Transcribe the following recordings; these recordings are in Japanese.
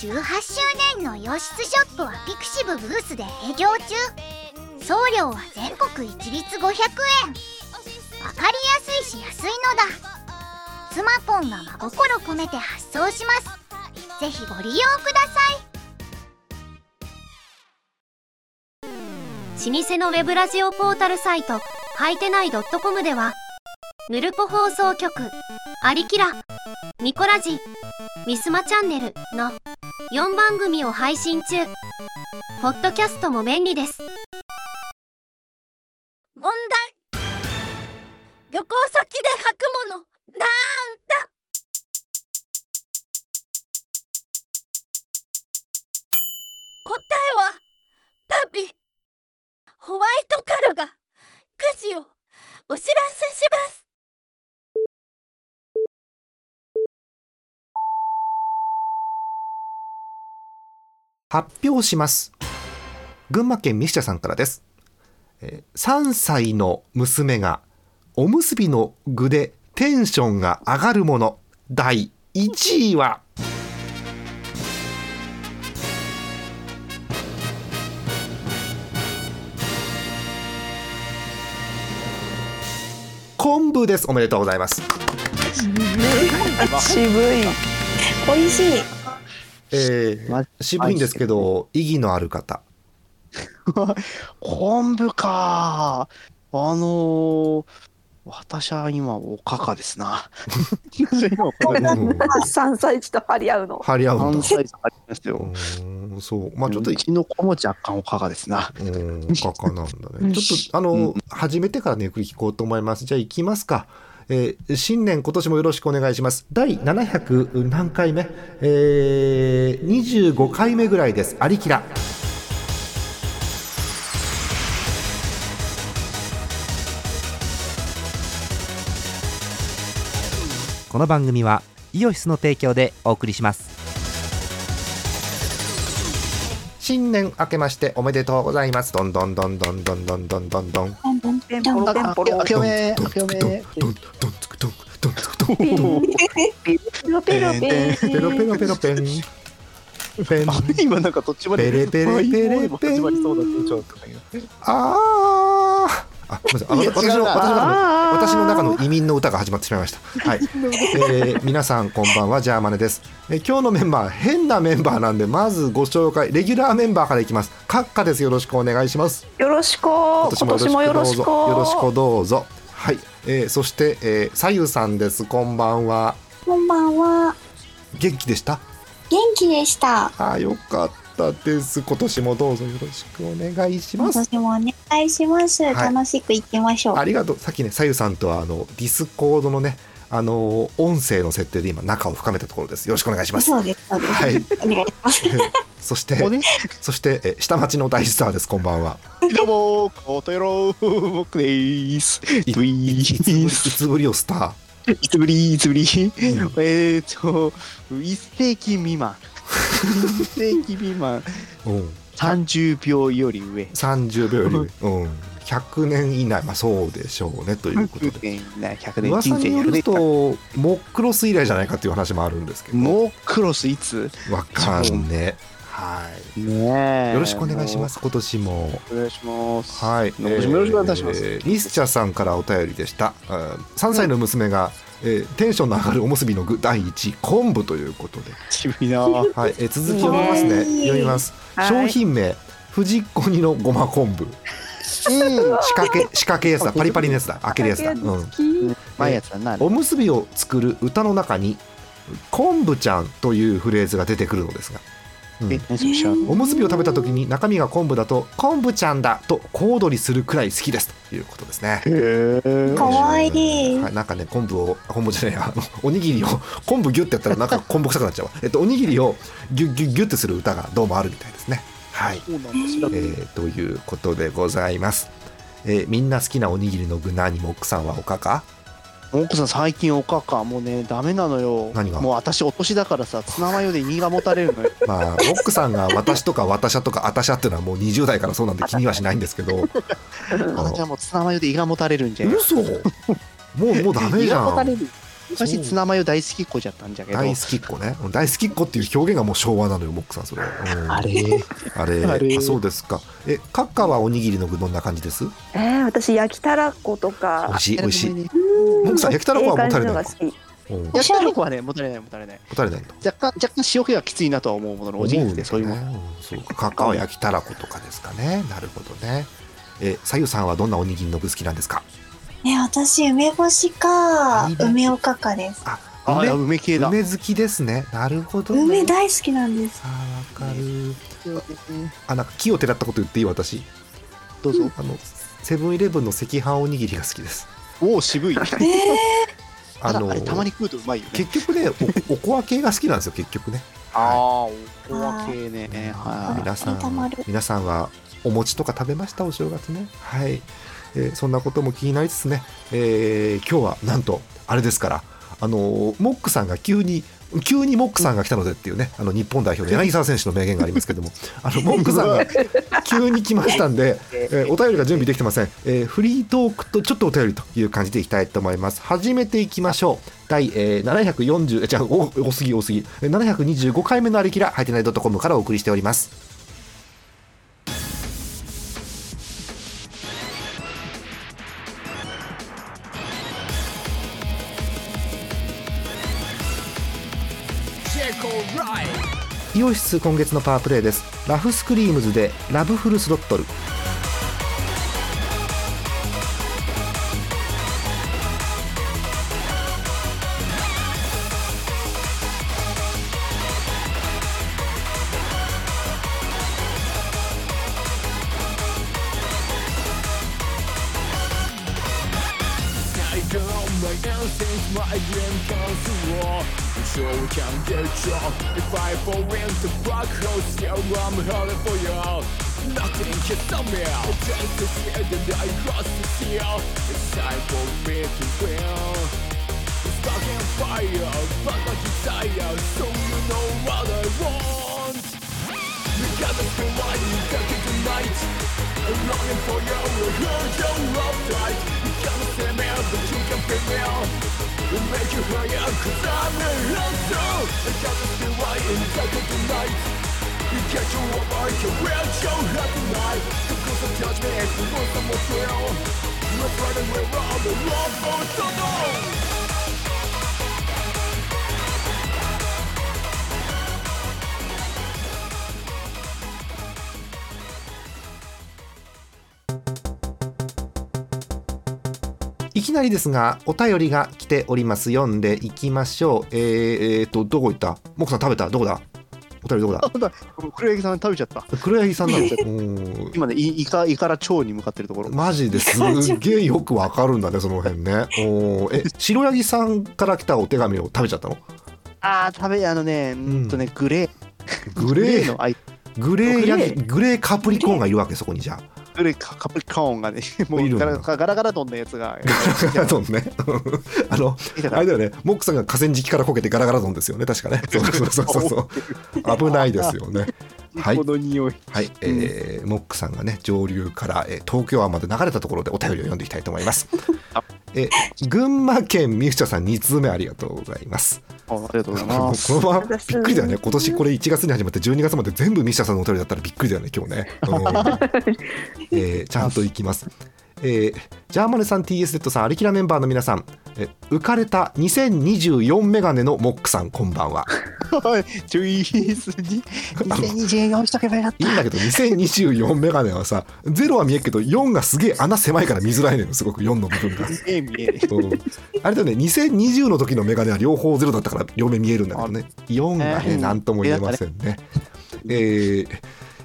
18周年の洋室ショップはピクシブブースで営業中。送料は全国一律500円。わかりやすいし安いのだ。スマポンが真心込めて発送します。ぜひご利用ください。老舗のウェブラジオポータルサイトはいてない .com ではヌルポ放送局アリキラミコラジミスマチャンネルの4番組を配信中。ポッドキャストも便利です。問題。旅行先で履くもの。なんだ。答えは旅。ホワイトカルが。くじをお知らせします。発表します。群馬県ミシチャさんからです。えー3歳の娘がおむすびの具でテンションが上がるもの。第1位は昆布です。おめでとうございます。渋い。美味しいえーま渋いんですけど意義のある方 昆布か。あのー、私は今、おかかですな。私は今おかかうん3歳児と張り合うの張り合うんだ関西ありますうよ。そうまあちょっとうちの子も若干おかかですな。うん、かかなんだね。ちょっと、あの、始めてからね、ゆっくり聞こうと思います。じゃあ、行きますか。えー新年今年もよろしくお願いします。第700何回目？えー、25回目ぐらいです。ありきら。この番組はイオシスの提供でお送りします新年明けましておめでとうございます。どんどんどんどんどんどんどんどんどん。ペンポロペンポロ明けおめ、明けおめ。どんどんつくどんどんつくどん。ペロペロペンペロペロペロペン。ペン。今なんかどっちまでペレペレペレペン始まりそうだっちょっとか言うああ、ごめんなさい。私の私の中のあー私の中の移民の歌が始まってしまいました。はい。えー皆さんこんばんはジャーマネです。えー今日のメンバー変なメンバーなんでまずご紹介レギュラーメンバーからいきます。カッカです。よろしくお願いします。よろしく今年もよろしくどうぞよろしくどうぞ。はい。えーそして、えー、さゆさんです。こんばんは。こんばんは。元気でした？元気でした。あーよかったです。今年もどうぞよろしくお願いします。私もお願いします。はい楽しくいきましょう。ありがとう。さっきね、さゆさんとはあのディスコードのね、あの音声の設定で今仲を深めたところです。よろしくお願いします。そうです。そうです。はい。お願いします。そして、そしてえ下町の大スターです。こんばんは。どうも、ことよろ僕でーす。いつぶりい。つぶりをスタいつぶり、いつぶり。えーと、一世紀未満。一世紀未満。ー。うん。30秒より上。三十秒より上。うん。百年以内、まあそうでしょうねということで。100年、100年噂人生による。とモックロス以来じゃないかっていう話もあるんですけど。モークロスいつ？わかんね。はい。ねえ。よろしくお願いします。今年も。お願いします。はい、今年もよろしくお願いいたします。えーミスチャさんからお便りでした。うん3歳の娘が、えーテンションの上がるおむすびの具第一位昆布ということで、渋いな。はい、えー続きを読みますね。読みます。はい商品名藤子煮のごま昆布。仕掛け 仕掛けやつだ。パリパリのやつだ。開けるやつだ。うん。前やつだな。おむすびを作る歌の中に昆布ちゃんというフレーズが出てくるのですが。うんえ、何それ知らんおむすびを食べた時に中身が昆布だと昆布ちゃんだと小躍りするくらい好きですということですね。へえ。かわいい。はい、なんかね昆布を昆布じゃないやあのおにぎりを昆布ギュッてやったらなんか昆布臭くなっちゃうわ。えっとおにぎりをギュッギュッギュッてする歌がどうもあるみたいですね。はい。えーということでございます。えーみんな好きなおにぎりの具何も奥さんはおかか？奥さん最近おかかもうねダメなのよ。何が？もう私お年だからさツナマヨで胃がもたれるのよ。まあ奥さんが私とか私ゃとかあたしゃっていうのはもう20代からそうなんで気にはしないんですけど。私はもうツナマヨで胃がもたれるんじゃよ。嘘。もうもうダメじゃん。胃がもたれる昔ツナマヨ大好きっ子じゃったんじゃけど。大好きっ子ね。大好きっ子っていう表現がもう昭和なのよモックさんそれ、うん。あれ。あれあれ。あそうですか。えカッカはおにぎりの具どんな感じです？えー、私焼きたらこと美か味しい美味しい。モね。ックさん焼きたらこはもたれない焼きたらこはねもたれないもたれない。もたれないと若干若干塩気がきついなとは思うもののおじぎってそういうもねうんそうか。カッカは焼きたらことかですかね。なるほどね。えさゆさんはどんなおにぎりの具好きなんですか？ね、私、梅干しか梅おかかです。あ梅系だ。梅好きですね。なるほど、ね、梅大好きなんです。あーわかる。あなんか木をてらったこと言っていい私。どうぞ。あのセブンイレブンの赤飯おにぎりが好きです。おお渋い。えあのあれたまに食うとうまいよね。結局ねおおこわ系が好きなんですよ結局ね。ああおこわ系ね。はい。皆さん皆さんはお餅とか食べました？お正月ね。はい、えーそんなことも気になりつつね、えー今日はなんとあれですからあのーモックさんが急に急にモックさんが来たのでっていうねあの日本代表の柳沢選手の名言がありますけども あのモックさんが急に来ましたんで、えーお便りが準備できてません、えーフリートークとちょっとお便りという感じでいきたいと思います。始めていきましょう。第、えー740えじゃあお多すぎ多すぎえー725回目のありきらハイテナイドットコムからお送りしておりますイオシス今月のパワープレイです。ラフスクリームズでラブフルスロットル。going since my dream comes to war, I'm sure we can get drunk If I fall into black holes Yeah, I'm hurting for you Nothing can stop me The chance is here that I cross the seal It's time for me to win It's and fire But my desire So you know what I want We got the feeling life Got it tonight I'm longing for you Hold your love tight Come see me, but you can pick me up make you higher, cause I'm a loser I can't see why in the dark of the night You catch you up, I can reach you happy night The cause of judgment, the most I must feel We're running, we're on the love, but it's きなりですがお便りが来ております。読んでいきましょう。えー、えーとどこ行った？モクさん食べた？どこだ？お便りどこだ？黒柳さん食べちゃった。黒柳さんなのうん 今ねいイカイカラ町に向かってるところ。マジです。っげえよくわかるんだねその辺ね。おー。え白柳さんから来たお手紙を食べちゃったの？あー食べあのねうん。とねグレー。グレー。のグレー。グレーカプリコーンがいるわけそこにじゃあグレーカカプリカーンがね もいうガラガラガラドンのやつが。ガラドンね。あのあれだよね。モックさんが河川敷からこけてガラガラドンですよね。確かね。そうそうそうそう。そう。危ないですよね。はい。この匂い。はい、えーモックさんがね上流から、えー東京湾まで流れたところでお便りを読んでいきたいと思います。あ。えー群馬県ミューチャさん2通目ありがとうございます。あありがとうございますこのままびっくりだよね。今年これ1月に始まって12月まで全部ミシャさんのお便りだったらびっくりだよね今日ね。うん えーちゃんといきます。えージャーマネさん TSZ さんアリキラメンバーの皆さん、えー浮かれた2024メガネのモックさんこんばんは。チュイースに。2024しとけばよかっいいんだけど2024メガネはさゼロは見えるけど4がすげえ穴狭いから見づらいのよすごく4の部分が。た見え見え。う。んあれだよね2020の時のメガネは両方ゼロだったから両目見えるんだけどね。4がねえー。何とも言えませんね。えー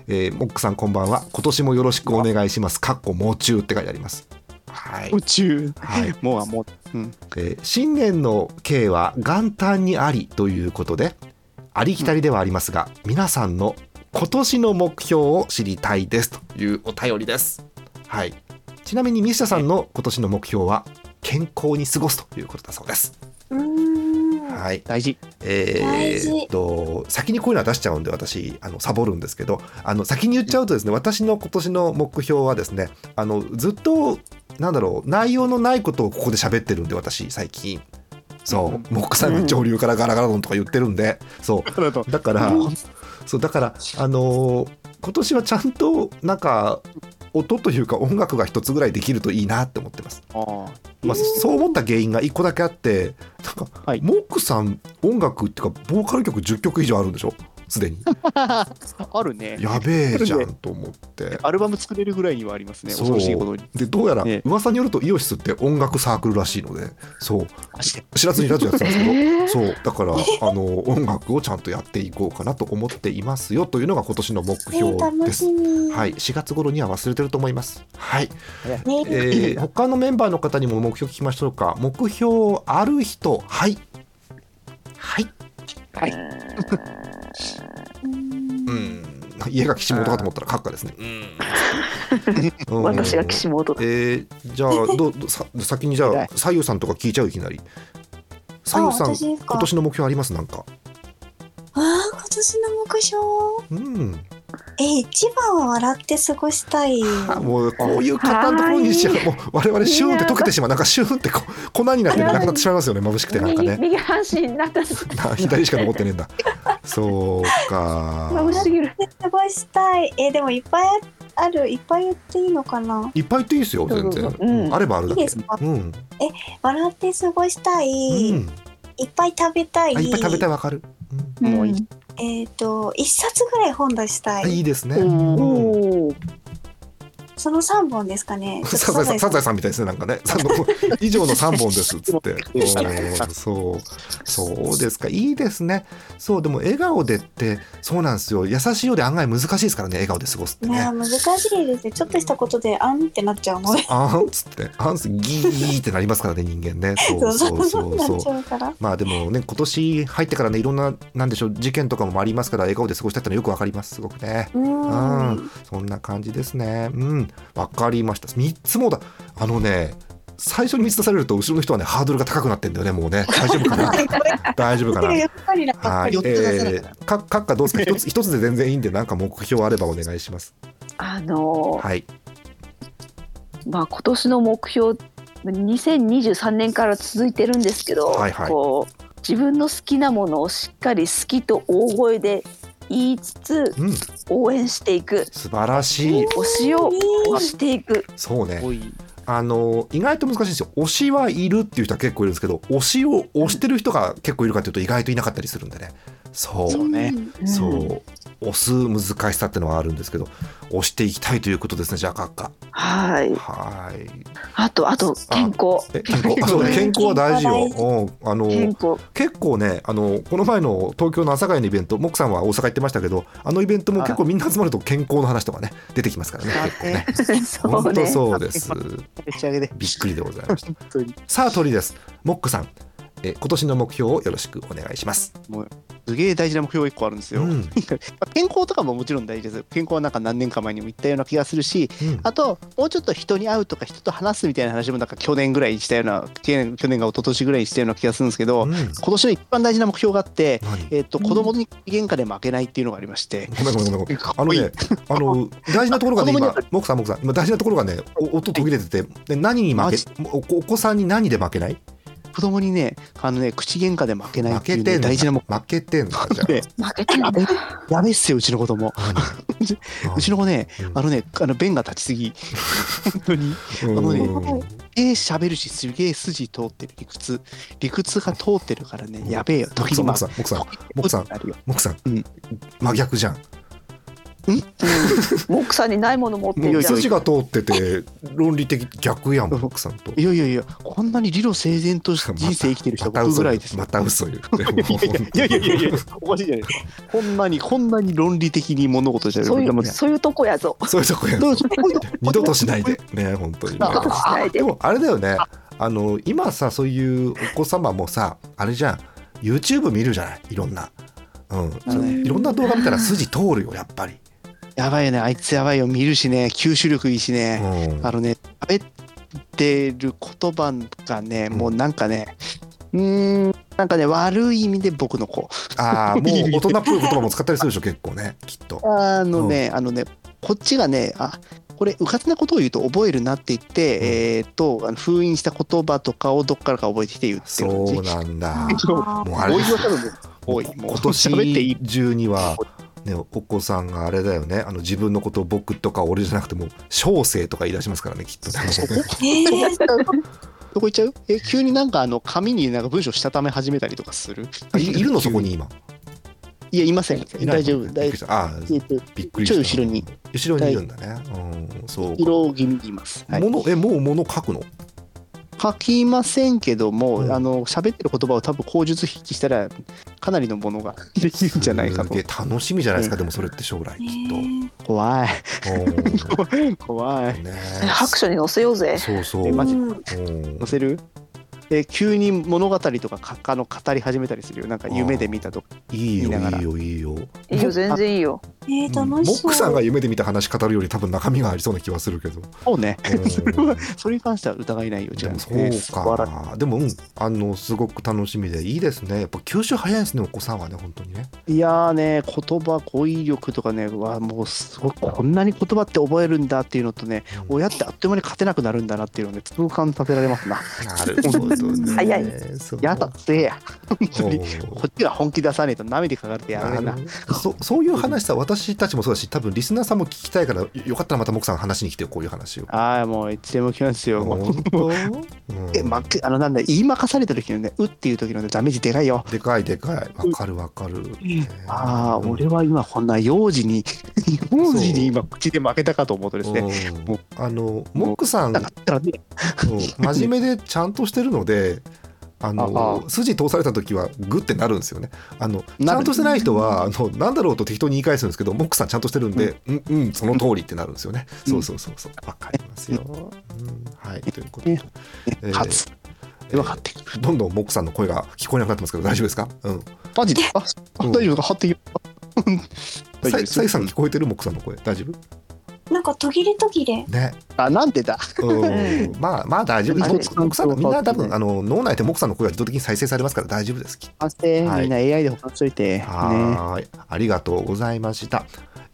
えーモックさんこんばんは今年もよろしくお願いしますかっこもう中って書いてあります。はい宇宙はいもうはもううんえー新年の計は元旦にありということでありきたりではありますが、皆さんの今年の目標を知りたいですというお便りです。はい。ちなみにミシャさんの今年の目標は健康に過ごすということだそうです。はい。大事。えーっと先にこういうのは出しちゃうんで私あのサボるんですけどあの先に言っちゃうとですね私の今年の目標はですねあのずっとなんだろう内容のないことをここで喋ってるんで私最近。そう。モックさんが上流からガラガラドンとか言ってるんで。そう。だからそうだからあのー今年はちゃんとなんか音というか音楽が一つぐらいできるといいなって思ってます。あー。まあ、そう思った原因が一個だけあってなんか、はい。モックさん音楽っていうかボーカル曲10曲以上あるんでしょ？すでに あるね。やべえじゃんと思ってアルバム作れるぐらいにはありますね。そう恐ろしいことに。でどうやらね噂によるとイオシスって音楽サークルらしいのでそう知らずにラジオやってたんですけど、そうだからあの音楽をちゃんとやっていこうかなと思っていますよというのが今年の目え標ー、楽ですし。み。はい、4月頃には忘れてると思います。はい、ねえー、他のメンバーの方にも目標聞きましょうか。目標ある人、はい、はい、はい。うん、家が岸本かと思ったら閣下ですね。うん、私が岸本だ。えー、じゃあ どうどうさ先にじゃあ左右さんとか聞いちゃういきなり。左右さん今年の目標あります？なんか。ああ、今年の目標？うん。えー、一番は笑って過ごしたい。あ もうこういう方のところにしちゃうもう我々シューンって溶けてしまう。なんかシューンってこう粉になってなくなってしまいますよね眩しくてなんかね。右半身になったな 左しか残ってねえんだ。そうか。眩しすぎる。過ごしたい。えー、でもいっぱいある。いっぱい言っていいのかな？いっぱい言っていいですよ全然、そうん。あればあるだけ。いいですか？うん、笑って過ごしたい。うん、いっぱい食べたい。あいっぱい食べたいわかる、うん。もういいえっ、と、一冊ぐらい本出したあい。いいですね、おうんお。その三本ですかね。サザエさんサザエさん。みたいですねなんかね。以上の3本ですっつって。そう。そうですか。いいですね。そうでも笑顔でってそうなんですよ。優しいようで案外難しいですからね笑顔で過ごすってね。ね難しいですね。ちょっとしたことで、あんってなっちゃうので。あーんっつって。あんすギーってなりますからね人間ね。そうそうそうそうちゃう。まあでもね今年入ってからねいろんななんでしょう事件とかもありますから笑顔で過ごしたってのはよくわかります。すごくね。ううん。ん。そんな感じですね。うんわかりました。3つもだ。あのね最初に3つ出されると後ろの人はねハードルが高くなってんだよねもうね。大丈夫かな？大丈夫かな？はい、えー、か閣下どうですか？一つ 一つで全然いいんでなんか目標あればお願いします。あのーはい。まあ今年の目標2023年から続いてるんですけど、はいはい。こう自分の好きなものをしっかり好きと大声で言いつつうん。応援していく。素晴らしい。推しを推していく。そうね。あの意外と難しいんですよ。推しはいるっていう人は結構いるんですけど推しを推してる人が結構いるかというと意外といなかったりするんでねそうね。そう。押す難しさってのはあるんですけど押していきたいということですねじゃあ閣下。はい。はい。あとあと健康。え健康。あそうね。健康。は大事よ。うん。あの結構ねあのこの前の東京の朝会のイベントモクさんは大阪行ってましたけどあのイベントも結構みんな集まると健康の話とかね出てきますからね結構ね。そう本当ねそうです。めちゃげでびっくりでございました。さあ鳥です。モックさんえ今年の目標をよろしくお願いします。すげえ大事な目標が一個あるんですよ、うん。まあ健康とかももちろん大事です。健康はなんか何年か前にも言ったような気がするしうん。あともうちょっと人に会うとか人と話すみたいな話もなんか去年ぐらいにしたような去年去年が一昨年ぐらいにしたような気がするんですけど、うん。今年の一番大事な目標があって、何えっと子供に喧嘩で負けないっていうのがありまして、ごめんごめんごめん あのねあの大事なところがね今モクさんモクさん今大事なところがねお音途切れててで何に負けお子さんに何で負けない？子供にねあのね口喧嘩で負けないっていう、ね、負けてんの大事な目負けてんのか？じゃで負けてる やべやべっすようちの子供。あ うちの子ねうん。あのねあの弁が立ちすぎ。本当に。うん。あのねうんすげえ喋るしすげえ筋通ってる理屈。理屈が通ってるからねやべえよ時に。モまクさんモクさんモクさんあるよモクさん。うん真逆じゃんモックさんにないもの持ってもうんじゃん。筋が通ってて論理的逆やんモクさんと。いやいやいやこんなに理路整然と人生生きてる人は僕ぐらいですよ。また嘘言っ いやいやいやいやおかしいじゃない。ですかこんなにこんなに論理的に物事じゃそういうそういうとこやぞ。そういうとこやぞ。二度としないで。ね本当に。ね二度としないで。でもあれだよね。あの今さそういうお子様もさあれじゃん。YouTube 見るじゃない？いろんな。うん。いろんな動画見たら筋通るよやっぱり、やばいよね。あいつやばいよ。見るしね。吸収力いいしうね、ん。あのね喋ってる言葉がねもうなんかねうーんなんかね悪い意味で僕の子。ああもう 大人っぽい言葉も使ったりするでしょ結構ね。きっと。あのね、あのねこっちがねあこれ、うかつなことを言うと覚えるなって言って、えーっと、封印した言葉とかをどっからか覚えてきて言って。そうなんだ。もうあれ。今年。中にはね、お子さんがあれだよね。あの自分のことを僕とか俺じゃなくても小生とか言い出しますからねきっとね。えー、どこ行っちゃう？え、急になんかあの紙になんか文章したため始めたりとかする？あいいるの？そこに今。いや、いません。大丈夫。大くりした。あえっと、びっくりした。ちょい後ろに。後ろにいるんだね。うんそう色気味にいます。はい。ものえもうもの書くの？書きませんけども、うん。あの喋ってる言葉を多分口述筆記したらかなりのものが できるんじゃないかと。楽しみじゃないですかでもそれって将来きっ怖い。とうん。怖い。ねえ。白書に載せようぜ。そうそう。えマジ。うん。載せる？え急に物語とかかあの語り始めたりするよ。なんか夢で見たとかいいよ見ながら。いいよいいよいいよ、全然いいよ。えー、モ楽しそう。ックさんが夢で見た話語るより多分中身がありそうな気はするけど。そうね。うん それはそれに関しては疑いないよじゃあ。でもそうか。でもうん。あのすごく楽しみでいいですね。やっぱ吸収早いですねお子さんはね本当にね。いやーね言葉語彙力とかねわもうすごいこんなに言葉って覚えるんだっていうのとねうん。親ってあっという間に勝てなくなるんだなっていうのをね痛感させられますな。なるほどね。早い。そう。やだって。や本当に。おこっちが本気出さねえと涙かかれてやめな。なそそういう話さ私たちもそうだし多分リスナーさんも聞きたいからよよかったらまたモクさん話しに来てよこういう話を。ああもういつでも来ますよもう。本当、うん。え、ま、あのなんだ言いまかされた時のねうっていう時のねダメージでかいよ。でかいでかい。わかるわかる。ああ、うん俺は今こんな幼児に幼児に今口で負けたかと思うとですねうん。もう。あのモックさん。ね。う。ん真面目でちゃんとしてるので。あのあ筋通された時はグッてなるんですよね。あのちゃんとしてない人はあのなんだろうと適当に言い返すんですけど、モックさんちゃんとしてるんで、うん。うんその通りってなるんですよね。うん。そうそうそうそう。わかりますよ。うん。はいということで。ね、えーでは勝ってどんどんモックさんの声が聞こえなくなってますけど大丈夫ですか？うん。マジで？うん。大丈夫か？張っていいよ 大丈夫さです。さゆさん聞こえてる？モックさんの声。大丈夫？なんか途切れ途切れ。ね。あなんでだ？うんまあまあ大丈夫。あれモ一つックさんみんな多分ねあの脳内でモックさんの声が自動的に再生されますから大丈夫です。きっと反省はいみんな AI で保管しといてねはーい、ありがとうございました。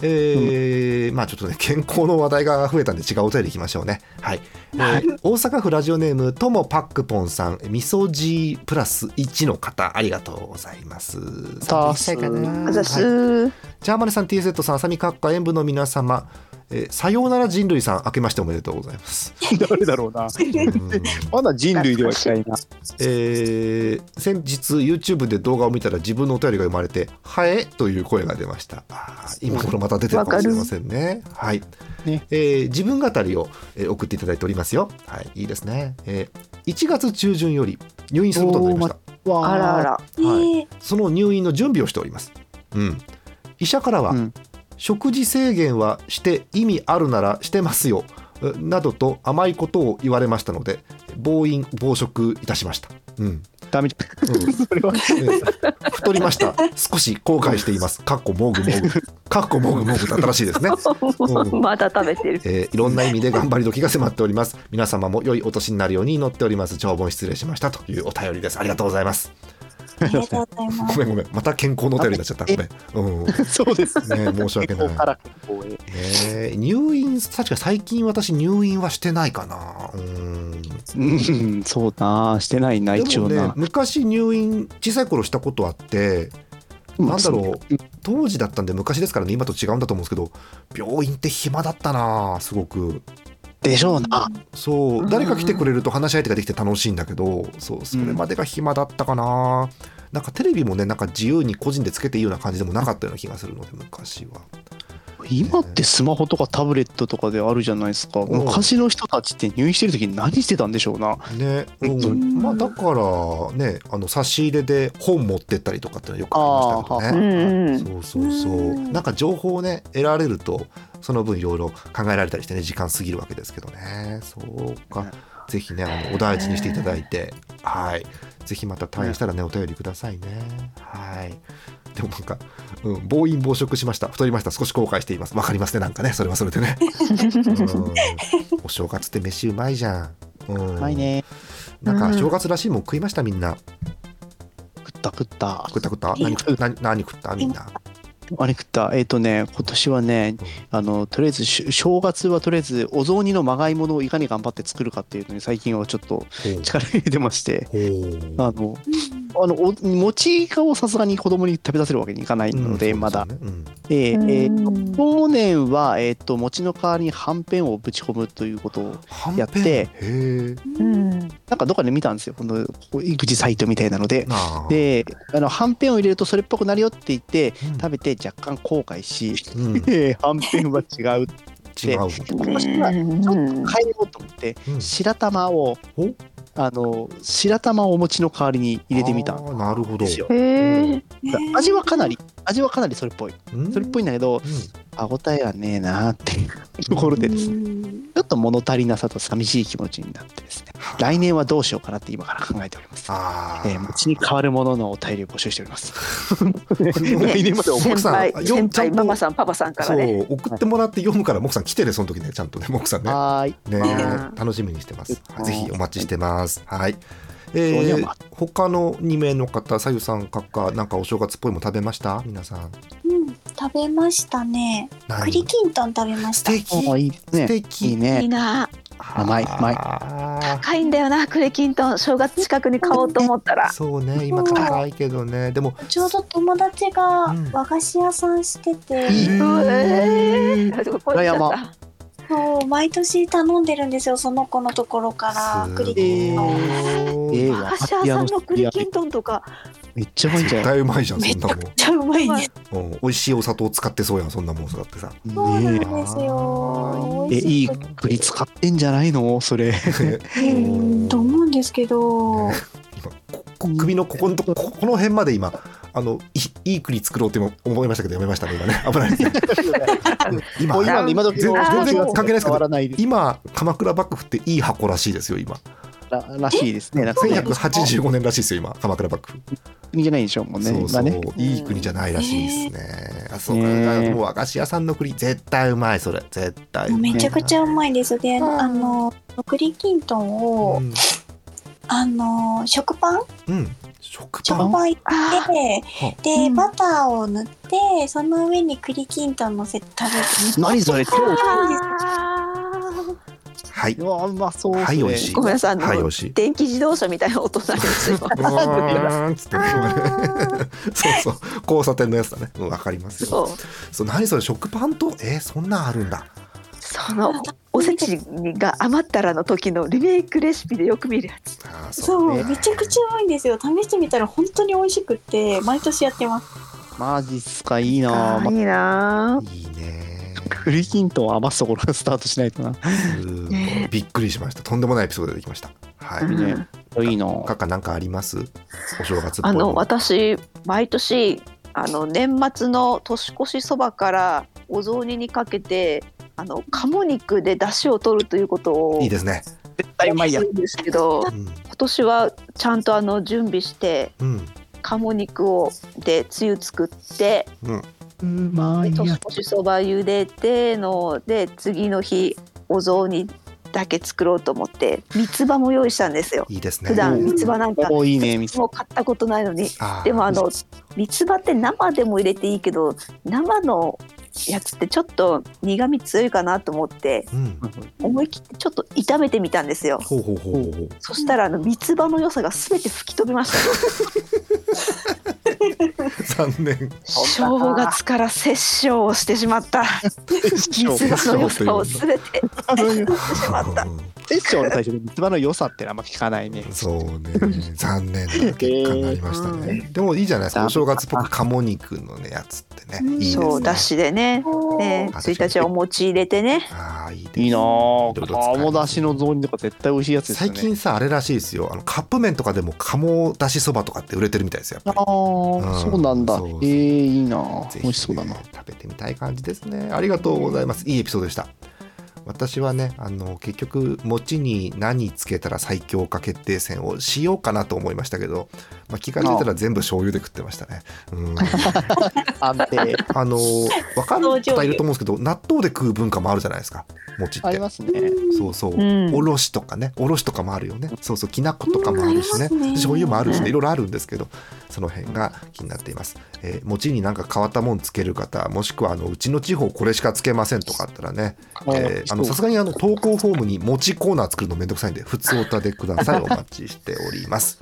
えーまあちょっとね健康の話題が増えたんで違うお便りいきましょうね。はい。えー大阪府ラジオネームともパックポンさんみそじプラス1の方ありがとうございます。31歳かなあざっすはいジャーマネさん TZ さん、あさみ閣下演舞の皆様、えーさようなら人類さん、明けましておめでとうございます。誰だろうな。うん。まだ人類では近いな。えー先日 YouTube で動画を見たら自分のお便りが生まれて「はえ」という声が出ました。今頃また出てるかもしれませんね。はい、ね。えー自分語りを、えー送っていただいておりますよ。はい。いいですね、えー1月中旬より入院することになりました。わー。あらあら。え。ー、その入院の準備をしております。うん。医者からは、うん食事制限はして意味あるならしてますよえなどと甘いことを言われましたので暴飲暴食いたしました。うん。ダメ。じゃうん。ん それは。え太りました。少し後悔しています。かっこもぐもぐ。かっこもぐもぐ新しいですね、うん。まだ食べてる。えーいろんな意味で頑張り時が迫っております。皆様も良いお年になるように祈っております。長文失礼しましたというお便りです。ありがとうございますありがとうございます。ごめんごめんまた健康のお便りになっちゃった。ごめん。うん。そうです。ね申し訳ない。健康から健康へ。ねえ入院確か最近私入院はしてないかな。うん。うんそうな。してないな一でもね応な昔入院小さい頃したことあってなんだろう当時だったんで昔ですからね今と違うんだと思うんですけど病院って暇だったなすごくでしょうな。そう。誰か来てくれると話し相手ができて楽しいんだけどそうそれまでが暇だったかな、なんかテレビもねなんか自由に個人でつけていいような感じでもなかったような気がするので昔は。今ってスマホとかタブレットとかであるじゃないですか。ん。昔の人たちって入院してる時に何してたんでしょうな。ね、うん。まあだからねあの差し入れで本持ってったりとかってよくありましたけどね。うんうん。そうそうそう。うん。なんか情報をね得られるとその分いろいろ考えられたりしてね時間過ぎるわけですけどね。そうか。ぜひねあのお大事にしていただいて。はい。ぜひまた退院したらねお便りくださいね。はい。でもなんか、うん、暴飲暴食しました。太りました。少し後悔しています。わかりますねなんかね。それはそれでね、うん、お正月って飯うまいじゃん、うん、うまいね。なんか正月らしいもん食いましたみんな。食った食った。食った食った？何食った？何何食った？みんなあれ食った。えっ、とね、今年はね、あの、とりあえずし、正月はとりあえず、お雑煮のまがいものをいかに頑張って作るかっていうのに最近はちょっと力入れてまして、あの、あの、お餅をさすがに子供に食べさせるわけにいかないので、うんまだ。えーえ去年は、えっ、と、餅の代わりにはんぺんをぶち込むということを、うんやってなんかどっかで見たんですよ。この、育児サイトみたいなので。で、あの、はんぺんを入れるとそれっぽくなるよって言って、うん。食べて若干後悔し、うん。えーはんぺんは違う。違う今年はちょっと変えようと思って、うん。白玉をお？あの白玉をお餅の代わりに入れてみた。なるほど。ですよ。へえ。味はかなり味はかなりそれっぽい。うん。それっぽいんだけどうん。歯応えはねえなーっていうところでですね。ちょっと物足りなさと寂しい気持ちになってですね来年はどうしようかなって今から考えております。あーえー、餅に変わるもののお便りを募集しております。来年まで奥さん輩先輩ママさんパパさんかそらね。う送ってもらって読むからモクさん来てねその時ねちゃんとねモクさんねはーい。ねうん楽しみにしてますうんぜひお待ちしてますはいえー他の2名の方さゆさん閣下なんかお正月っぽいもの食べました？皆さんうん、食べましたね。何？栗きんとん食べました。素敵いい素ね。敵いいねいい。な。甘い甘い。あ高いんだよな、クレキントン。正月近くに買おうと思ったーら。そうね今高いけどね。でもちょうど友達がうん和菓子屋さんしてて、いいえー。これ来ちゃったそう毎年頼んでるんですよその子のところからす栗きんとん。えー和菓子屋さんのクレキントンとか。めっちゃうまいんじゃ絶ない？対うまいじゃんそんなもんめちゃうまいです。うん美味しいお砂糖使ってそうやんそんなもん使ってさそうなんねですよ。え、いい美味しく栗使ってんじゃないの？それ。うんと思うんですけど、首のここのとこここの辺まで今あのいいい栗作ろうって今思いましたけどやめましたね今ね。危ないですね。今今の今全然関係ないですけど変わらないです。今鎌倉幕府っていい箱らしいですよ今。ららしいですね。なんかね。1185年らしいですよ今鎌倉幕府。国じゃないでしょうもんね。そうそう、今ね。いい国じゃないらしいですね、あそうか、もう和菓子屋さんの栗絶対うまいそれ。絶対うまいめちゃくちゃうまいです。で、あの栗きんとんを、うん、あの食パンうん、食パン？食パン入れはて、でバターを塗ってその上に栗きんとん乗せて食べる。何それ？超はい、うわうまそう。はい美味しい。ごめんなさい、はい美味しい。電気自動車みたいな音になりますよ。うーんっつって。ね そうそう。交差点のやつだね。うんわかりますよ。そう。そう何それ？食パンと？えー、そんなんあるんだそのおせちが余ったらの時のリメイクレシピでよく見るやつ。そう、ねめちゃくちゃうまいんですよ。試してみたら本当に美味しくって毎年やってます。マジっすか？いいなぁ。あーいいなぁ。いいね栗きんとんを余すところからスタートしないとな。びっくりしましたとんでもないエピソード出てきましたはい、うんねいいなぁ。かかなんかあります？お正月っぽいあのも私毎年あの年末の年越しそばからお雑煮にかけてあの鴨肉で出汁を取るということをいいですね。絶対うまいやん。ですけどうん。今年はちゃんとあの準備してうん。鴨肉をでつゆ作ってうまいや。年越しそば茹でてので次の日お雑煮だけ作ろうと思って三つ葉も用意したんですよ。いいですね。普段三つ葉なんかおいいもう買ったことないのに。でもあの三つ葉って生でも入れていいけど生のやつってちょっと苦味強いかなと思ってうん。思い切ってちょっと炒めてみたんですよ。ほうほうほうほうそしたらあの三つ葉の良さが全て吹き飛びました。残念。正月から殺生をしてしまった。三つ葉の良さを全てしてしまった セッションの最初に三つ葉の良さってあんま聞かないね。そうね。残念な結果になりましたね、でもいいじゃないですか。お正月っぽく鴨肉のねやつってね。いいですね。そうだしでね。ね。1日はお餅入れてね。ああいいですいいなぁ。いろいろ使え鴨だしの雑煮とか絶対美味しいやつですよね。最近さあれらしいですよ。あのカップ麺とかでも鴨だしそばとかって売れてるみたいですよやっぱああ、うん。そうなんだ。そうそうええいいな美味しそうだな。食べてみたい感じですね。ありがとうございます。いいエピソードでした私はねあの結局餅に何つけたら最強か決定戦をしようかなと思いましたけどまあ、気が付いたら全部醤油で食ってましたね。うん。安定あのー、わかる方いると思うんですけど 納豆で食う文化もあるじゃないですか。餅って。ありますね。そうそう、うん。おろしとかね。おろしとかもあるよね。そうそう。きな粉とかもあるしね,、うん。ね。醤油もあるしね。いろいろあるんですけどその辺が気になっています、えー餅になんか変わったもんつける方もしくはあのうちの地方これしかつけませんとかあったらねえーあのさすがにあの投稿フォームに餅コーナー作るのめんどくさいんで普通おたでください。お待ちしております。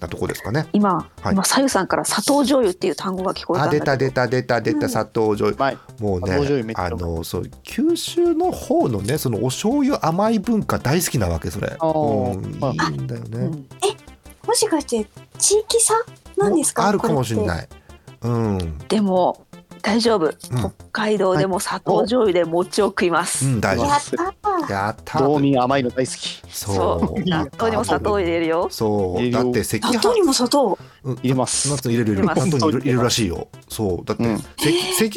なとこですかね。今、はい。今さゆさんから砂糖醤油っていう単語が聞こえたあんだけど。出た出た出た出た砂糖醤油、う砂糖醤油めねあのそう九州の方のねそのお醤油甘い文化大好きなわけそれ、うん、いいんだよね、うん。もしかして地域差なんですか？あるかもしれいない。うん、でも大丈夫、北海道でも砂糖醤油で餅を食います、うん、大丈やった夫やった道民甘いの大好き。そう。納豆にも砂糖を入れるよ。そう。だって赤納豆にも砂糖？入れます。納豆入れる納豆に入れるらしいよ。そう。だって、うん。赤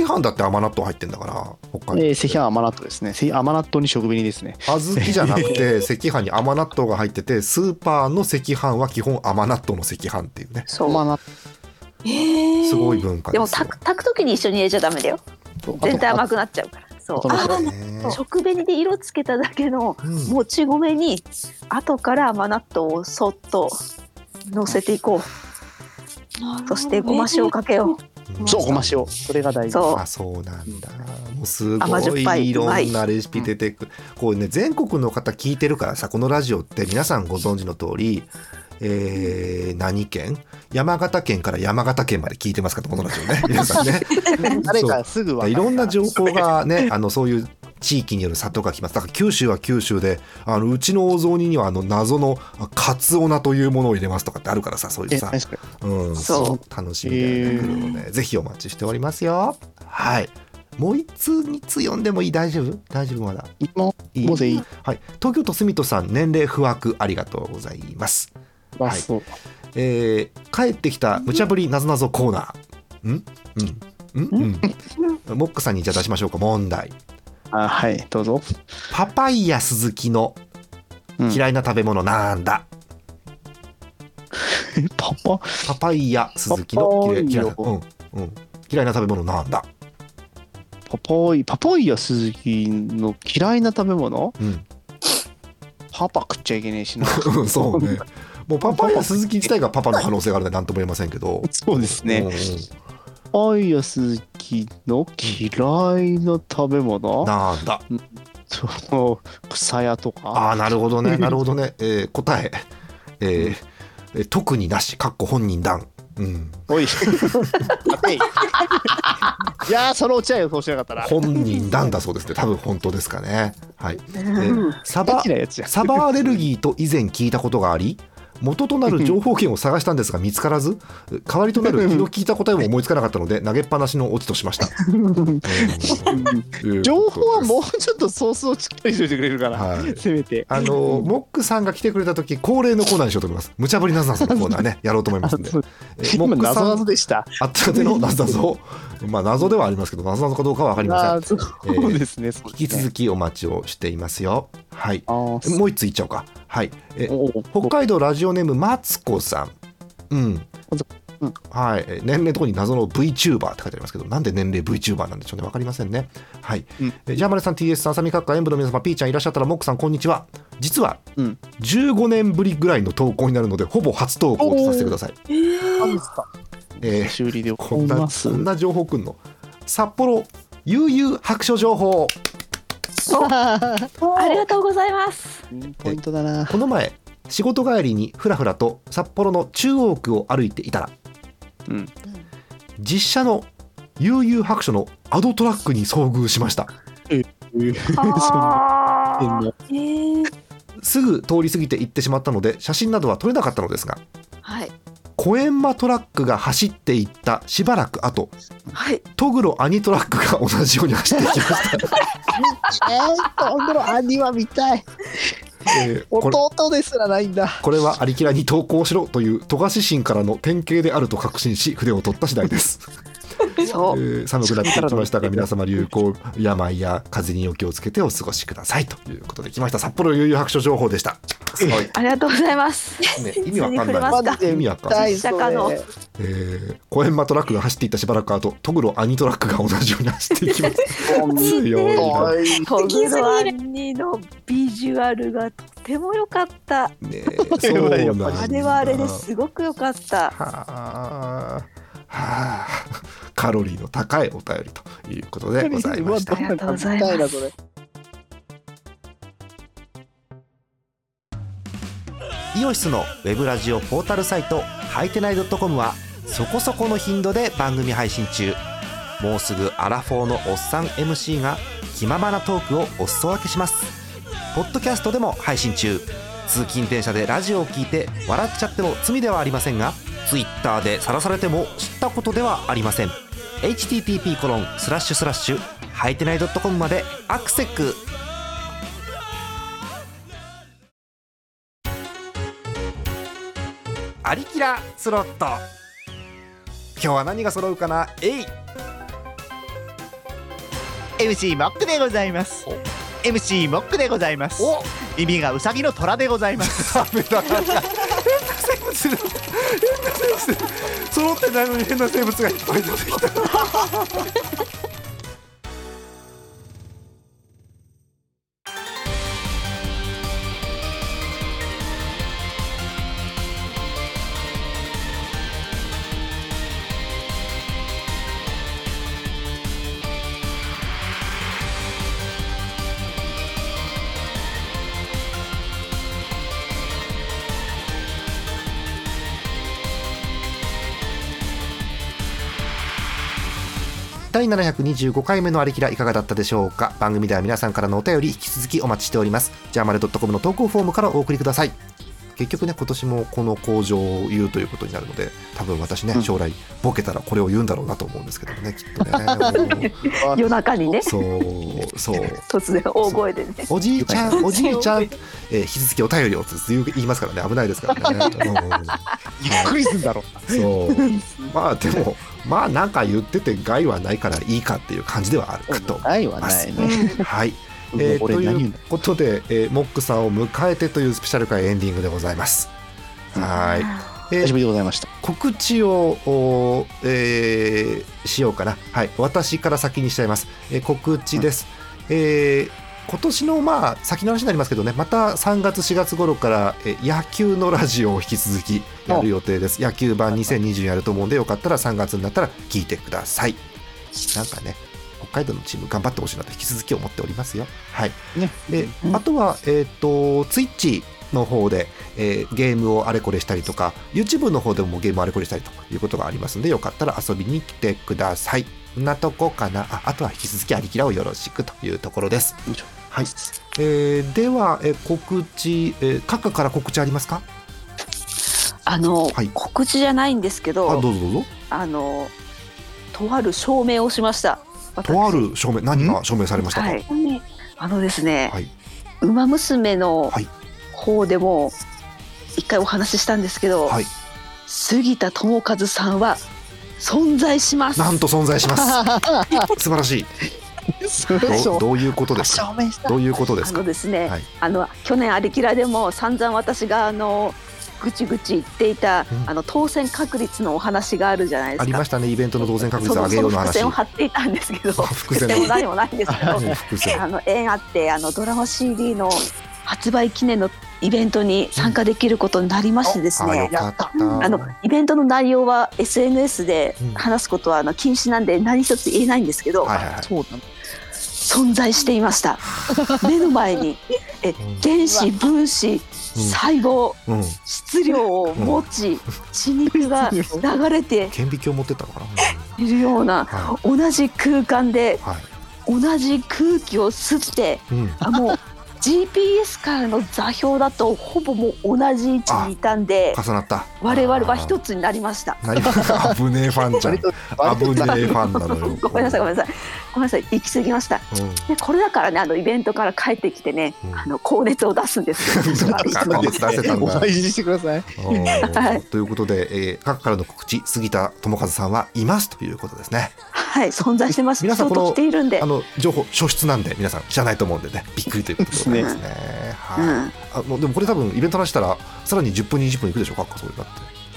赤飯だって甘納豆入ってんだから北海道。えー、赤飯甘納豆ですね。赤甘納豆に食紅ですね。小豆じゃなくて 赤飯に甘納豆が入っててスーパーの赤飯は基本甘納豆の赤飯っていうね。そう。甘納えー、すごい文化でもですよ炊く炊く時に一緒に入れちゃダメだよ。豆全体甘くなっちゃうから。そうあとあーね。食紅で色つけただけのうん。もち米に後から甘納豆をそっと乗せていこう。そしてごま塩かけようそうごま塩。それが大事。そう。あそうなんだ。もうす甘じょっぱい。ごいいろんなレシピ出てくる。こうね全国の方聞いてるからさこのラジオって皆さんご存知の通りえー何県？山形県から山形県まで聞いてますか？らこのラジオね。皆さんね。誰かすぐいろんな情報がね あのそういう地域による里が来ます。だから九州は九州であのうちのお雑煮にはあの謎のカツオナというものを入れますとかってあるからさそういうさ、うん、そう。楽しみが出てくるので、ぜひお待ちしておりますよ。はい。もう一通二通読んでもいい？大丈夫？大丈夫まだ？もいいもうでいい。はい。東京都住人さん年齢不惑ありがとうございますはい。えー帰ってきた無茶ぶりなぞなぞコーナー。ん？うん。うん？うん。モックさんにじゃあ出しましょうか問題。あはい。どうぞ。パパイヤ鈴木のうん。嫌いな食べ物なんだ、パパ。パパイヤ鈴木の嫌い嫌いな,、パうん。うん、嫌いな食べ物なんだ、パパイパパイヤ鈴木の嫌いな食べ物？うん、パパ食っちゃいけねえしな。そうねもうパパイヤ鈴木自体がパパの可能性があるんで何とも言えませんけど。そうですね。うんうんパイヤ鈴木の嫌いな食べ物？なんだ。その草屋とか？ああなるほどね なるほどね、えー答え。えーえー特になしかっこ本人談うん。おい。い。いやーそのうちは予想しなかったな。本人談だそうですね。多分本当ですかね。はい、えーサバサバアレルギーと以前聞いたことがあり元となる情報源を探したんですが見つからず代わりとなる気の利いた答えも思いつかなかったので投げっぱなしのオチとしました、うん。情報はもうちょっとソースをしっかりしといてくれるから、はい。せめて。あのモックさんが来てくれた時恒例のコーナーにしようと思います。無茶ぶりなぞなぞのコーナーねやろうと思いますんで。モックさん謎でした。あったてのなぞなぞまあ謎ではありますけどなぞなぞかどうかは分かりません。あーそう。ですね、そう引き続きお待ちをしていますよはい。もう一ついっちゃおうか。はい。え北海道ラジオネームマツコさん。うん。うんはい、え年齢のところに謎の VTuber って書いてありますけどなんで年齢 VTuber なんでしょうね。分かりませんね。はい、うん。えジャーマネさん TS さんサミカッカ演舞の皆様ピーちゃんいらっしゃったらモックさんこんにちは。実はうん。15年ぶりぐらいの投稿になるのでほぼ初投稿とさせてください、何ですかえー修理でこんなこんな情報くんの？札幌悠々白書情報ありがとうございます。ポイントだな。この前仕事帰りにふらふらと札幌の中央区を歩いていたらうん。実写の悠々白書のアドトラックに遭遇しました。すぐ通り過ぎて行ってしまったので写真などは撮れなかったのですがはいコエンマトラックが走っていったしばらく後はい。トグロアニトラックが同じように走っていきました、えー、今度の兄は見たい。えーこれ弟ですらないんだ。これはありきらに投稿しろという富樫心からの典型であると確信し筆を取った次第ですそう。えー寒くなってきましたが皆様流行病や風邪にお気をつけてお過ごしください。ということで来ました。札幌悠々白書情報でした。すごい、ありがとうございます。ね、意味わかんない。意味わかんない、の。えー、コエンマトラックが走っていったしばらく後トグロアニトラックが同じように走っていきます。強いな。トグロアニのビジュアルがとても良かった。ねそうなんだ。あれはあれですごく良かった。はあ、はあ、カロリーの高いお便りということでございました。ありがとうございます。イオシスのウェブラジオポータルサイトはいてない .com はそこそこの頻度で番組配信中。もうすぐアラフォーのおっさん MC が気ままなトークをお裾分けします。ポッドキャストでも配信中。通勤電車でラジオを聞いて笑っちゃっても罪ではありませんが Twitter で晒されても知ったことではありません。http コロンスラッシュスラッシュはいてない .com までアクセックアリキラスロット。今日は何が揃うかな？えい MC モックでございます。お。MC モックでございます。お。耳がウサギの虎でございます 物変な生物揃ってないのに変な生物がいっぱい出てきた。第725回目のありきらいかがだったでしょうか？番組では皆さんからのお便り引き続きお待ちしております。ジャーマルドットコムの投稿フォームからお送りください。結局ね今年もこの工場を言うということになるので多分私ね将来ボケたらこれを言うんだろうなと思うんですけどもねきっとね。夜中にね。そうそう。突然大声でね。おじいちゃんおじいちゃん、えー引き続きお便りをつ言いますからね危ないですからね、うんゆっくりすんだろそう。まあでもまあなんか言ってて害はないからいいかっていう感じではあるかと思いないはますないね。はい、えーということで、えーモックさんを迎えてというスペシャル回エンディングでございます。はい、えー久しぶりでございました。告知を、おえーしようかな。はい、私から先にしちゃいます。えー告知です。えー今年のまあ先の話になりますけどね。また3月4月頃からえー野球のラジオを引き続きやる予定です。野球版2020やると思うんでよかったら3月になったら聞いてください。なんかね北海道のチーム頑張ってほしいなと引き続き思っておりますよ。はい。ね。であとはえっ、とツイッチの方で、えーゲームをあれこれしたりとか YouTube の方でもゲームをあれこれしたりということがありますのでよかったら遊びに来てください。なとこかな。ああとは引き続きありきらをよろしくというところです。はい、えーでは、えー告知、えー、カッカから告知ありますか？あの、はい。告知じゃないんですけあどどうぞどうぞ。あのとある証明をしました。私とある証明何が証明されましたか、はい。あのですね、はい。ウマ娘のはい。方でも一回お話ししたんですけど、はい。杉田智和さんは存在します。なんと存在します。素晴らしい。どうどういうことですか？どういうことであすか？のですね、はい。あの去年アリキラでも散々私があのぐちぐち言っていた、うん。あの当選確率のお話があるじゃないですか。ありましたね。イベントの当選確率を上げようの話。その伏線を張っていたんですけど。伏線。も何もないんですけど。あの縁あってあのドラマ CD の発売記念のイベントに参加できることになりましてですね、かった。あのイベントの内容は SNS でうん。話すことはあの禁止なんで何一つ言えないんですけど、はいはい存在していました。目の前に。え原子分子細胞うん。質量を持ち血肉が流れて顕微鏡持ってったのかな？いるようなは同じ空間で同じ空気を吸ってうん。あもう GPS からの座標だとほぼもう同じ位置にいたんで重なった。我々は一つになりました。何危ねえファンじゃん。危ねえファンなのよ。ごめんなさいごめんなさい。ごめんなさい行き過ぎました。うん。でこれだからねあのイベントから帰ってきてね、うん。あの高熱を出すんです高熱出せたんだ。お大事にしてくだ。さい。はい。ということで、えー、各からの告知杉田智和さんはいますということですね。はい存在してます。皆さんこの相当来ているんで。あ。の情報初出なんで皆さん知らないと思うんでね。びっくりということですね。はい、うん。あのでもこれ多分イベントの話したらさらに10分20分いくでしょ？うかそういうのって。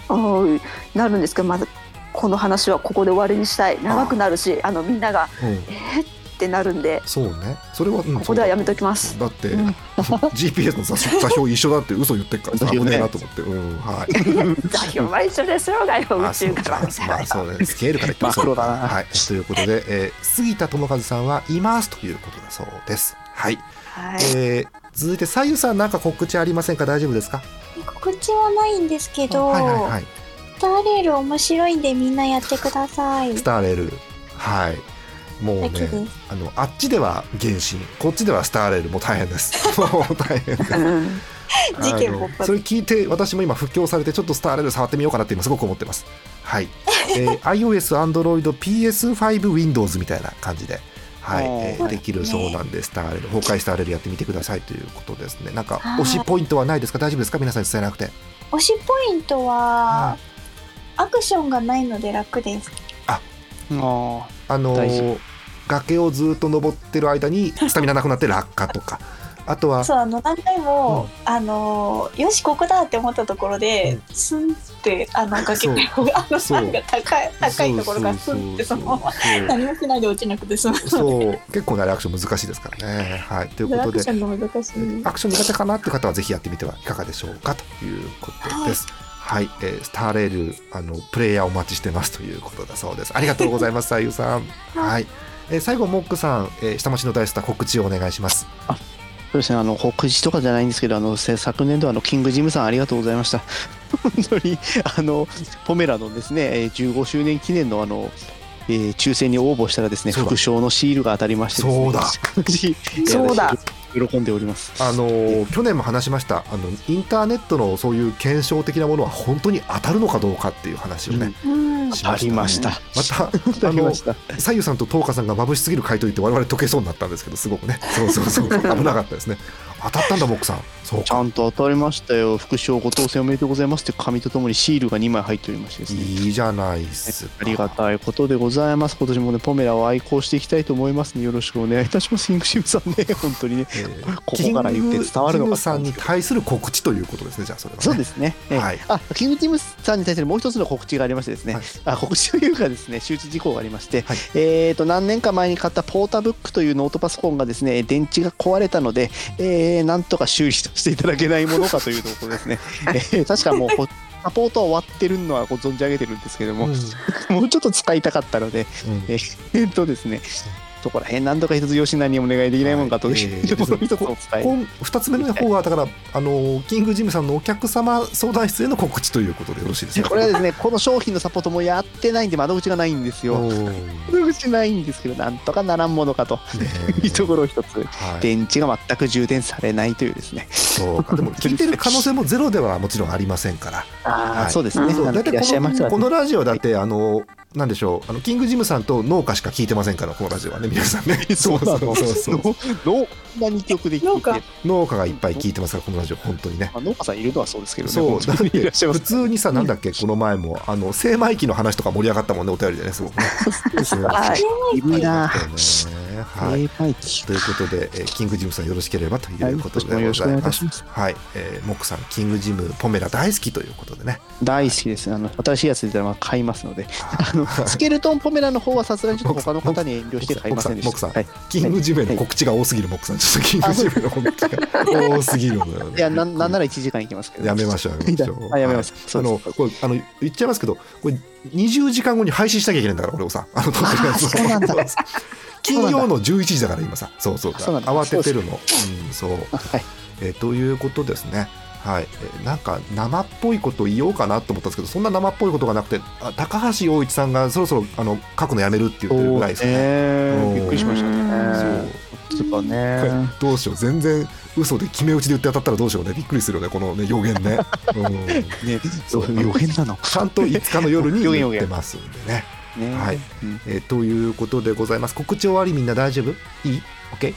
おいなるんですけどまずこの話はここで終わりにしたい。長くなるしあのみんながうん。えーってなるんで。そうね。それは、うんここではやめときます。だって、うん。GPS の座座標一緒だって嘘言ってっからさ。危ねね。えなと思って、うんはい。座標は一緒ですよがよ あ宇宙から。まあそうね。スケールから言ってもそう。だな。はい。ということで、えー杉田智和さんはいますということだそうですはい、はい。えー続いてさゆさんなんか告知ありませんか？大丈夫ですか？告知はないんですけど、はいはいはい。スターレール面白いんでみんなやってください。スターレール。はい。もうねあのあっちでは原神こっちではスターレールもう大変です。もう大変です。うん。事件勃発。それ聞いて私も今復興されてちょっとスターレール触ってみようかなって今すごく思ってます。はい、えー iOS、Android、PS5、Windows みたいな感じではい、えーはいできるそうなんでスターレール崩壊スターレールやってみてくださいということですね。なんかはい。推しポイントはないですか？大丈夫ですか？皆さんに伝えなくて。推しポイントは、アクションがないので楽です。あ。あの大事。ー崖をずっと登ってる間にスタミナなくなって落下とかあとはそうあの何回も、あのよしここだって思ったところで、スンってあの崖そうあのそう。なんか高い高いところがスンってそのまま何もしないで落ちなくて済むそう。結構ねあれアクション難しいですからね。はい。ということで。アクションが難しい。アクション苦手かなっていう方はぜひやってみてはいかがでしょうかということです。はい、えースターレールあのプレイヤーお待ちしてますということだそうです。ありがとうございます、さゆさん。はい、えー最後モックさん、えー下町の大スター告知をお願いします。そうですね、あの告知とかじゃないんですけど、あのせ昨年度あのキングジムさんありがとうございました。本当にあのポメラのですね、えー15周年記念のあの。えー抽選に応募したらですね副賞のシールが当たりましてですねそうだ そうだ喜んでおります。あのー去年も話しました。あのインターネットのそういう検証的なものは本当に当たるのかどうかっていう話をね、うん。しありました。また あのりました。さゆさんと東花さんが眩しすぎる回答言って我々溶けそうになったんですけどすごくね。そうそうそう。危なかったですね当たったんだモックさんそう。かちゃんと当たりましたよ。副賞ご当選おめでとうございますって紙とともにシールが2枚入っておりましてですね。いいじゃないっすか。ありがたいことでございます。今年もね、ポメラを愛好していきたいと思いますので、よろしくお願いいたします。インクシムさんね、本当にね。えー。ここから言って伝わるのかキングさんに対する告知ということですね。じゃあそれは、ね、そうですね。ええはい。あ、キングティムさんに対するもう一つの告知がありましてですね。はい。あ、告知というかですね、周知事項がありまして、はい。えっ、と、何年か前に買ったポータブックというノートパソコンがですね、電池が壊れたので、えー、なんとか修理していただけないものかというところですね。えー確かもうこ、サポートは終わってるのはご存じ上げてるんですけども、うん。もうちょっと使いたかったので、うん。えーえーっとですね、そこら辺何とか一つ吉野にお願いできないもんかとはい。いうえー ところを一つお伝え。今2つ目の方はだからあのキングジムさんのお客様相談室への告知ということでよろしいですか？これはですね、この商品のサポートもやってないんで窓口がないんですよ。窓 口ないんですけど、なんとかならんものかと。ねいうところを一つ、はい、電池が全く充電されないというですね。そうか。でも聞いてる可能性もゼロではもちろんありませんから。あはい。あ、そうですね。大体このこのラジオだってあのなんでしょうあのキングジムさんと農家しか聞いてませんからこのラジオはね皆さんね そうなの。そうそうそうのの何曲で聞い農家て、農家がいっぱい聞いてますからこのラジオ本当にねまあ、農家さんいるのはそうですけどね。そう本当にいらっしゃいます。普通にさなんだっけこの前もあの精米機の話とか盛り上がったもんねお便りでねすごくね。そうはいいるな。ねはい。ということで、えーキングジムさんよろしければといはいうことでございます。はい、えー、モックさんキングジムポメラ大好きということでね。大好きです。あの新しいやつ出たらまあ買いますので、あのスケルトンポメラの方はさすがにちょっと他の方に遠慮して買いませんでした。モクさんはい。キングジムへの告知が多すぎる。モックさん。ちょっとキングジムの告知が多すぎるのよ、ね。いや、なんなんなら1時間いきますけど。やめましょうやめましょう。あやめます。あそうです。のこれあの言っちゃいますけどこれ20時間後に配信しなきゃいけないんだからこれをさあの撮ってるやつ。をそうなんだ 金曜の11時だから今さ。そうそう慌ててるの。うんそう。はい。えーということですね。はい、えーなんか生っぽいこと言おうかなと思ったんですけどそんな生っぽいことがなくてあ高橋陽一さんがそろそろあの書くのやめるって言ってるぐらいですね。ねうん。びっくりしましたそう。ね。どうしよう。全然嘘で決め打ちで言って当たったらどうしようね。びっくりするよね。このね予言ね、うん、ね、そう予言なの。ちゃんと5日の夜に言ってますんでねね。はい。うん。えーということでございます。告知終わりみんな大丈夫？いい ?OK?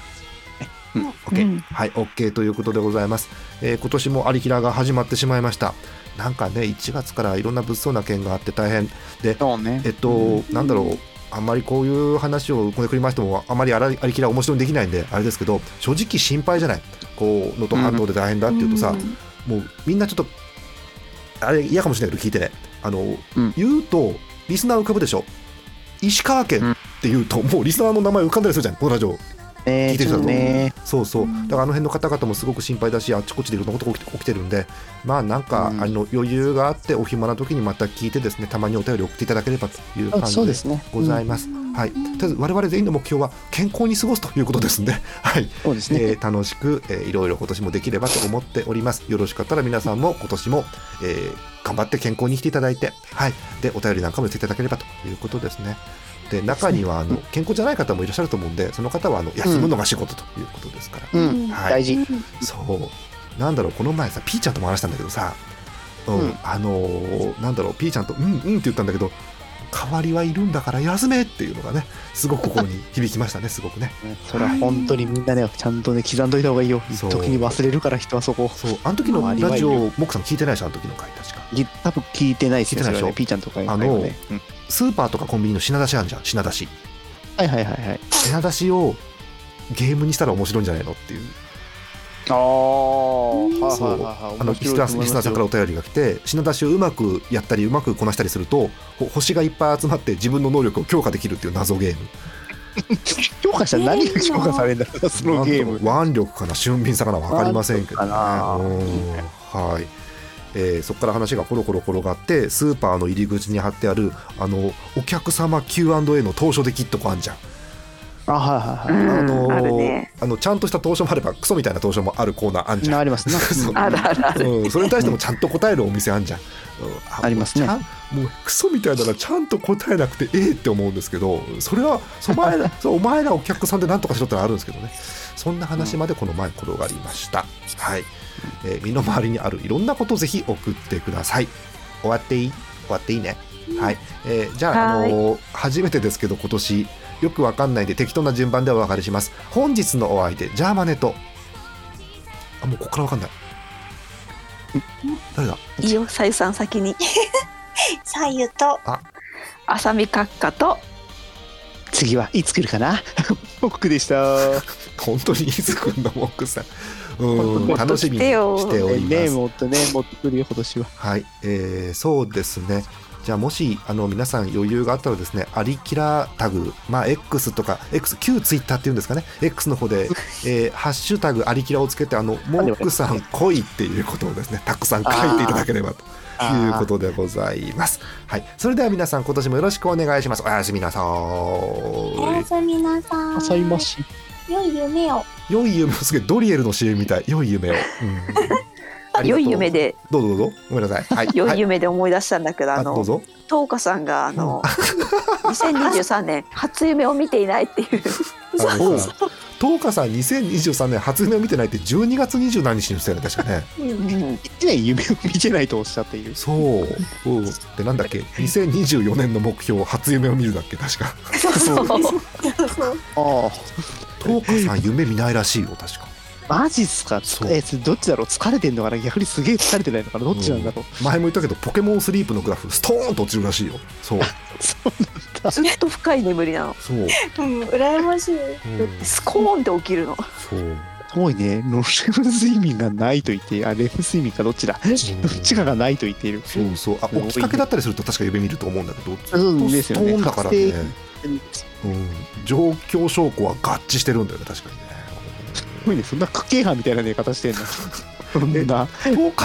うん。OK、うん。はい OK ということでございます、えー今年もアリキラが始まってしまいました。なんかね1月からいろんな物騒な件があって大変。そうね。えっと、なんだろう。あんまりこういう話をこねくりましてもあまりあらありきら面白いにできないんであれですけど正直心配じゃない。こう能登半島で大変だっていうとさ、もうみんなちょっとあれ嫌かもしれないけど聞いて。ねあの、うん。言うとリスナー浮かぶでしょ？石川県って言うと、もうリスナーの名前浮かんだりするじゃんこのラジオ。ね聞いてる人だとね。そうそう。だからあの辺の方々もすごく心配だしあっちこっちでいろんなことが起きて起きてるんでまあなんか、うん。あの余裕があってお暇な時にまた聞いてですねたまにお便り送っていただければという感あじで。ございます。はい、とりあえず我々全員の目標は健康に過ごすということですん。で、はい、そうですね。えー楽しく、えーいろいろ今年もできればと思っております。よろしかったら皆さんも今年も、えー頑張って健康に生きていただいて、はい、でお便りなんかも寄せていただければということですね。で中にはあの健康じゃない方もいらっしゃると思うんで、その方はあの休むのが仕事ということですから。うん。はい。大事。そう。なんだろうこの前さピーちゃんとも話したんだけどさ、うん。うん。あのーなんだろうピーちゃんと「うんうん」って言ったんだけど代わりはいるんだから休めっていうのがねすごく心に響きましたね すごくね。それは本当にみんなね、ちゃんとね、刻んどいた方がいいよ。そう。時に忘れるから人はそこ。そう。あの時のラジオモックさん聞いてないでしょあの時の回確か。ぎ多分聞いてないですね。聞いてないでしょ？ね。ピーちゃんとかあのねうん。スーパーとかコンビニの品出しあるじゃん品出し。はいはいはいはい。品出しをゲームにしたら面白いんじゃないのっていうああ、はいはいそう。はいはい。あのリスナーリスナーさんからお便りが来て品出しをうまくやったりうまくこなしたりするとほ星がいっぱい集まって自分の能力を強化できるっていう謎ゲーム。強化したら何が強化されるんだろうな、そのゲーム。腕力かな俊敏さかな分かりませんけどね。はい。えーそこから話がコロコロ転がってスーパーの入り口に貼ってあるあのお客様 Q&A の当初できっとこあんじゃんあ、はいはいはい。うん。あのあるね。あのちゃんとした当初もあればクソみたいな当初もある。コーナーあんじゃんありますね。そう。あるあるある。うん、それに対してもちゃんと答えるお店あんじゃん。うんありますね。もうクソみたいならちゃんと答えなくてええって思うんですけどそれはそお前ら そうお前らお客さんで何とかしろってのはあるんですけどね。そんな話までこの前転がりました、はい、えー身の回りにあるいろんなことぜひ送ってください。終わっていい？終わっていいね。はい、えーじゃあ、あはい。のー初めてですけど今年よくわかんないんで適当な順番でお別れします。本日のお相手ジャーマネと。あもうここからわかんない。誰だ？いいよ、さゆさん先に。さゆと。あ。さみ閣下と。次はいつ来るかな？僕でした。本当にいつ来んのモックさん。うん楽しみにしておりまねすもっとね、もっと来るよ、今年は。はい、えーそうですねじゃあもしあの皆さん余裕があったらですねアリキラタグまあ X とか X 旧ツイッターっていうんですかね X の方で、えーハッシュタグアリキラをつけてあのモックさん来いっていうことをですねたくさん書いていただければということでございます。はい。それでは皆さん今年もよろしくお願いします。おやすみなさーい。おやすみなさい。あさい。まし。良い夢を。良い夢を。すげえドリエルの CM みたい。良い夢を、うん良い夢で、どうぞどうぞ。ごめんなさい。はい。良 はい。夢で思い出したんだけど、あの、あどうぞ。とうかさんが、あの、2023年、初夢を見ていないっていう。あのさ東花さん2023年初夢を見てないって12月20何日にしたよね確かね。うん一年夢を見てないとおっしゃっている。そう、うん、でなんだっけ？2024年の目標初夢を見るだっけ確か。そうそう。ああ、東花さん夢見ないらしいよ確かマジっすか？そう。えどっちだろう？疲れてんのかな？逆にすげえ疲れてないのかな？どっちなんだろう、前も言ったけどポケモンスリープのグラフストーンと落ちるらしいよ。そう。ずっと深い眠りなの。そう、うん、羨ましい。うん、スコーンって起きるの。そう。すごいね。ノレム睡眠がないと言ってあレム睡眠かどっちだ？どっちかがないと言っている。そうそう。あ起きかけだったりすると確か夢見ると思うんだけどそうですよね。ストーンだからね、覚うん、状況証拠は合致してるんだよね確かにね。すごいね。そんな区形派みたいな寝方してんの？そんな。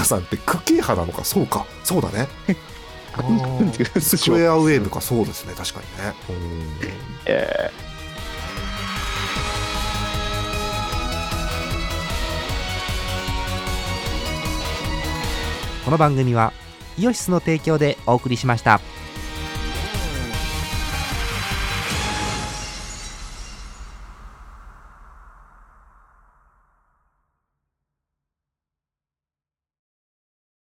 さんって派なのか？そうか。そうだね。スクエアウェーブかそうですね。確かにね。うんえこの番組はイオシスの提供でお送りしました。